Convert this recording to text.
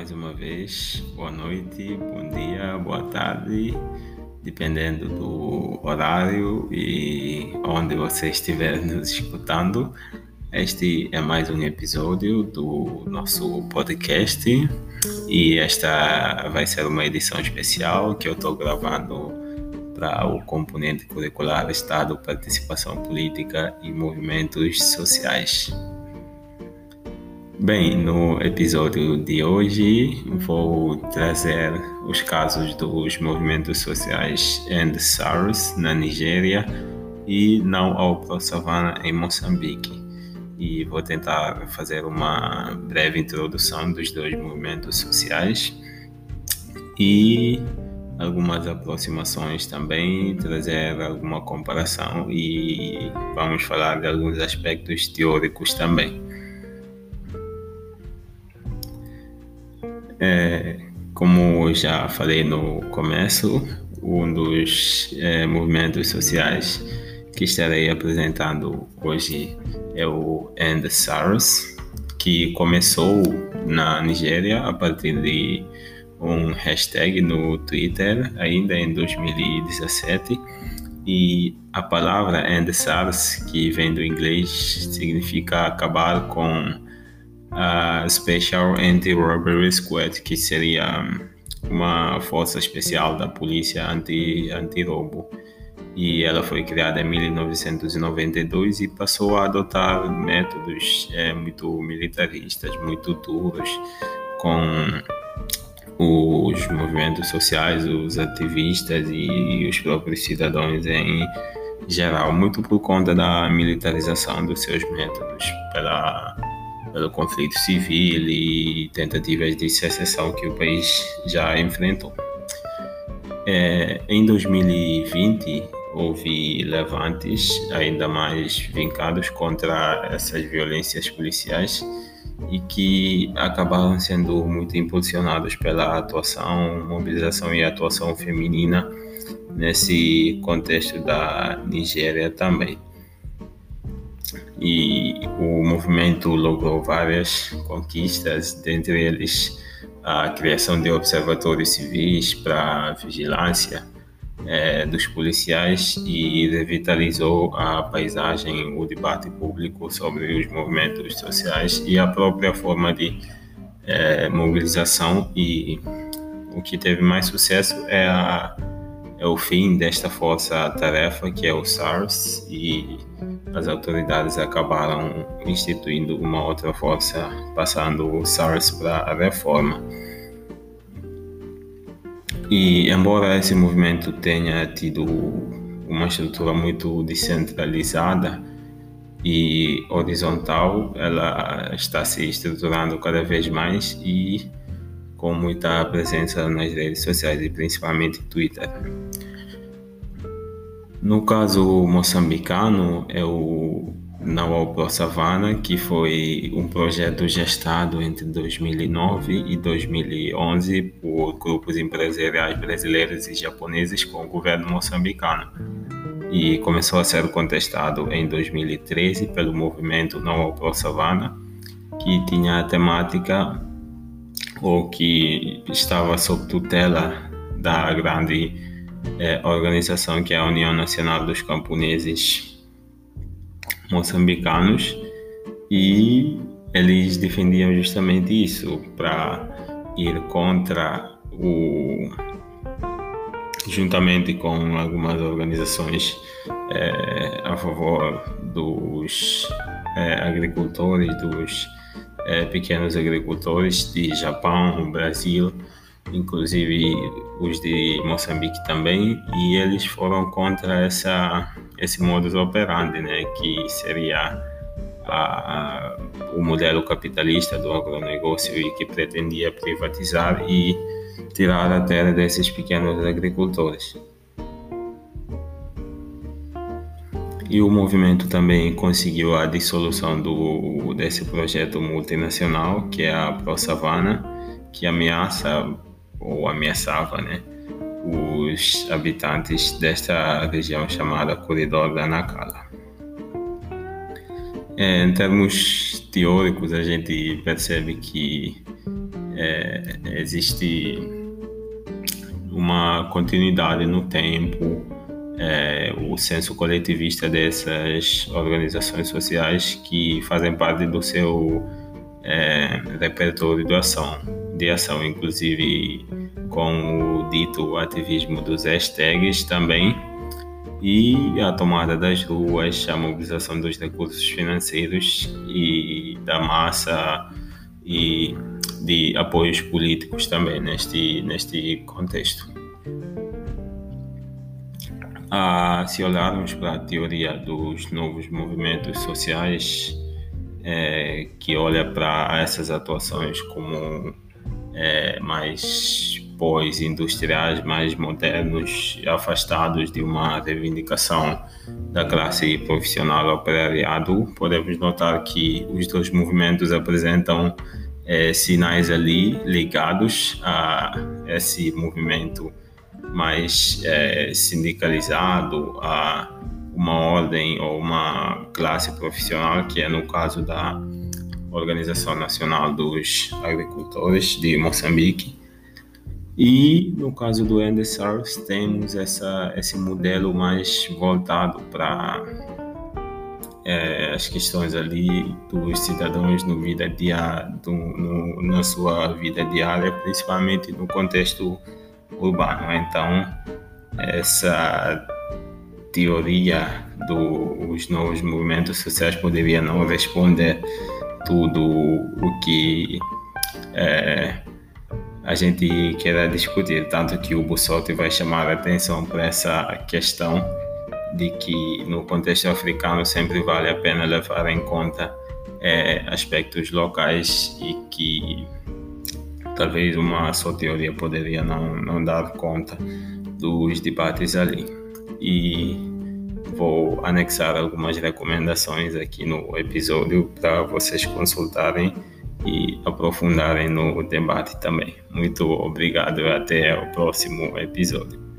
mais uma vez. Boa noite, bom dia, boa tarde, dependendo do horário e onde você estiver nos escutando. Este é mais um episódio do nosso podcast e esta vai ser uma edição especial que eu estou gravando para o componente curricular Estado, Participação Política e Movimentos Sociais. Bem, no episódio de hoje vou trazer os casos dos movimentos sociais and SARS na Nigéria e não ao Pro-Savana em Moçambique. E vou tentar fazer uma breve introdução dos dois movimentos sociais e algumas aproximações também, trazer alguma comparação e vamos falar de alguns aspectos teóricos também. É, como já falei no começo, um dos é, movimentos sociais que estarei apresentando hoje é o End SARS, que começou na Nigéria a partir de um hashtag no Twitter ainda em 2017 e a palavra End SARS, que vem do inglês, significa acabar com a Special Anti-Robbery Squad, que seria uma força especial da polícia anti-roubo. Anti e ela foi criada em 1992 e passou a adotar métodos é, muito militaristas, muito duros, com os movimentos sociais, os ativistas e os próprios cidadãos em geral, muito por conta da militarização dos seus métodos, pela pelo conflito civil e tentativas de secessão que o país já enfrentou. É, em 2020, houve levantes ainda mais vincados contra essas violências policiais e que acabaram sendo muito impulsionados pela atuação, mobilização e atuação feminina nesse contexto da Nigéria também e o movimento logrou várias conquistas, dentre eles a criação de observatórios civis para vigilância é, dos policiais e revitalizou a paisagem, o debate público sobre os movimentos sociais e a própria forma de é, mobilização. E o que teve mais sucesso é, a, é o fim desta força-tarefa que é o SARS e as autoridades acabaram instituindo uma outra força, passando o SARS para a reforma. E embora esse movimento tenha tido uma estrutura muito descentralizada e horizontal, ela está se estruturando cada vez mais e com muita presença nas redes sociais e principalmente Twitter. No caso moçambicano, é o Nawal Pro Savana, que foi um projeto gestado entre 2009 e 2011 por grupos empresariais brasileiros e japoneses com o governo moçambicano. E começou a ser contestado em 2013 pelo movimento Nawal Pro Savana, que tinha a temática ou que estava sob tutela da grande é, organização que é a União Nacional dos Camponeses Moçambicanos. E eles defendiam justamente isso para ir contra o juntamente com algumas organizações é, a favor dos é, agricultores, dos é, pequenos agricultores de Japão, Brasil inclusive os de Moçambique também, e eles foram contra essa, esse modus operandi, né, que seria a, a, o modelo capitalista do agronegócio e que pretendia privatizar e tirar a terra desses pequenos agricultores. E o movimento também conseguiu a dissolução do, desse projeto multinacional, que é a ProSavana, que ameaça ou ameaçava né, os habitantes desta região chamada Corredor da Nacala. É, em termos teóricos, a gente percebe que é, existe uma continuidade no tempo, é, o senso coletivista dessas organizações sociais que fazem parte do seu é, repertório de ação, de ação, inclusive com o dito ativismo dos hashtags também, e a tomada das ruas, a mobilização dos recursos financeiros e da massa e de apoios políticos também neste, neste contexto. Ah, se olharmos para a teoria dos novos movimentos sociais, é, que olha para essas atuações como é, mais pós-industriais, mais modernos, afastados de uma reivindicação da classe profissional operariado, podemos notar que os dois movimentos apresentam é, sinais ali ligados a esse movimento mais é, sindicalizado, a uma ordem ou uma classe profissional, que é no caso da Organização Nacional dos Agricultores de Moçambique. E no caso do NDSARS, temos essa, esse modelo mais voltado para é, as questões ali dos cidadãos no vida do, no, na sua vida diária, principalmente no contexto urbano. Então, essa teoria dos novos movimentos sociais poderia não responder tudo o que é, a gente quer discutir, tanto que o Bussotti vai chamar a atenção para essa questão de que no contexto africano sempre vale a pena levar em conta é, aspectos locais e que talvez uma só teoria poderia não, não dar conta dos debates ali. E vou anexar algumas recomendações aqui no episódio para vocês consultarem e aprofundarem no debate também. Muito obrigado e até o próximo episódio.